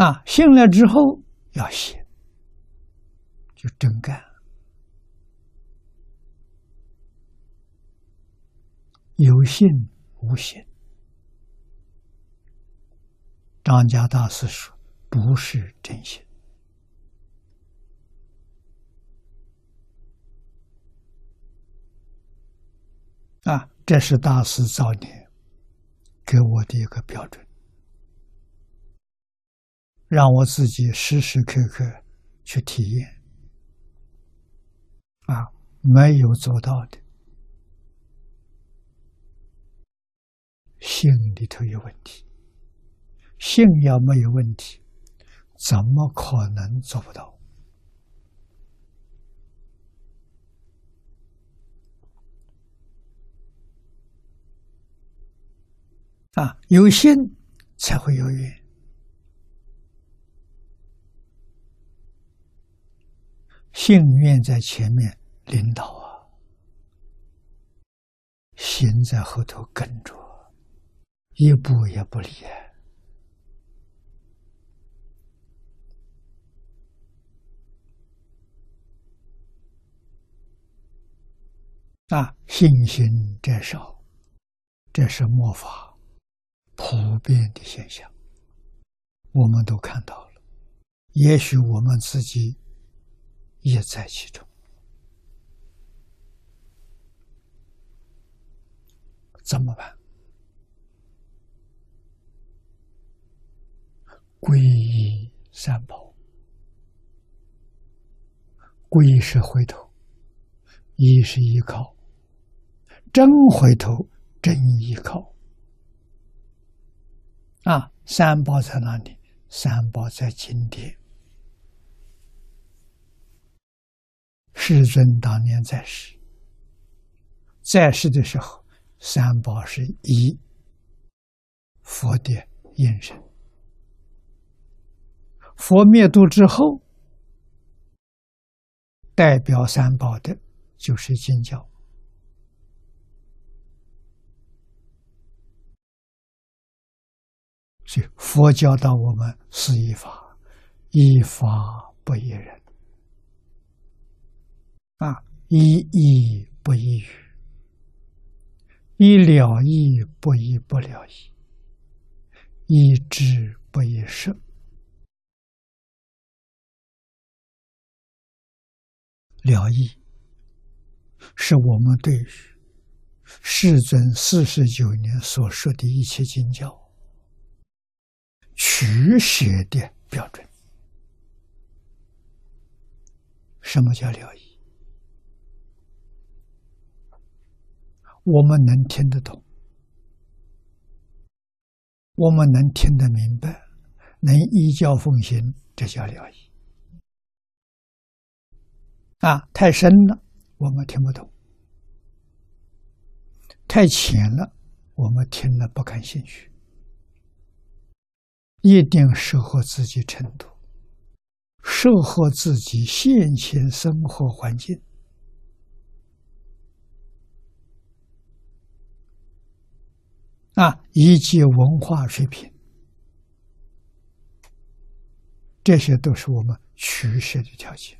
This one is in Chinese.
啊，信了之后要写，就真干。有信无信，张家大师说不是真心啊！这是大师早年给我的一个标准，让我自己时时刻刻去体验啊，没有做到的。心里头有问题，信要没有问题，怎么可能做不到？啊，有心才会有缘，信愿在前面领导啊，心在后头跟着。一步也不离啊！信心在少，这是末法普遍的现象，我们都看到了。也许我们自己也在其中，怎么办？皈依三宝，皈依是回头，依是依靠，真回头，真依靠。啊，三宝在哪里？三宝在经典。世尊当年在世，在世的时候，三宝是一佛的应身。佛灭度之后，代表三宝的，就是经教。所以佛教导我们是一法，一法不一人，啊，一意不一语，一了意不一不了意，一知不一识。了意，是我们对世尊四十九年所说的一切经教取舍的标准。什么叫了意？我们能听得懂，我们能听得明白，能依教奉行，这叫了义。啊，太深了，我们听不懂；太浅了，我们听了不感兴趣。一定适合自己程度，适合自己现前生活环境。啊，以及文化水平，这些都是我们取舍的条件。